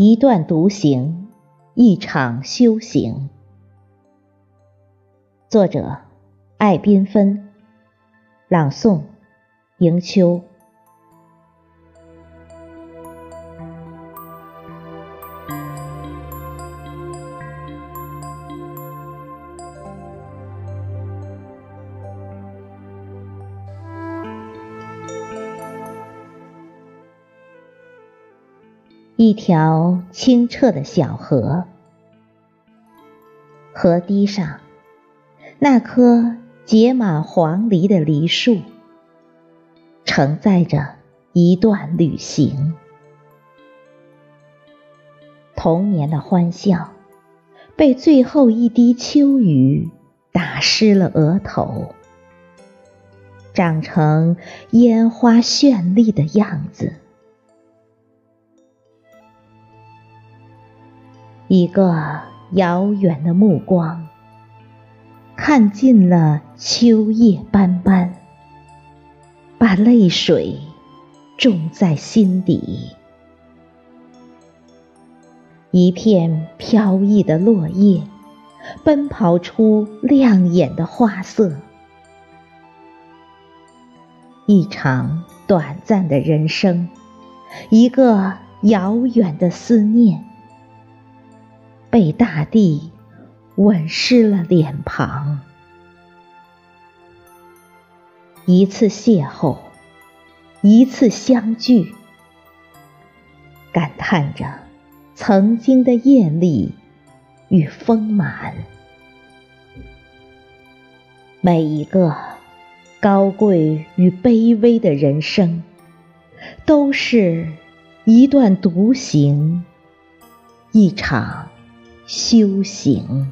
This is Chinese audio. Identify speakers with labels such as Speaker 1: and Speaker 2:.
Speaker 1: 一段独行，一场修行。作者：爱缤纷，朗诵：迎秋。一条清澈的小河，河堤上那棵结满黄梨的梨树，承载着一段旅行。童年的欢笑，被最后一滴秋雨打湿了额头，长成烟花绚丽的样子。一个遥远的目光，看尽了秋叶斑斑，把泪水种在心底。一片飘逸的落叶，奔跑出亮眼的花色。一场短暂的人生，一个遥远的思念。被大地吻湿了脸庞，一次邂逅，一次相聚，感叹着曾经的艳丽与丰满。每一个高贵与卑微的人生，都是一段独行，一场。修行。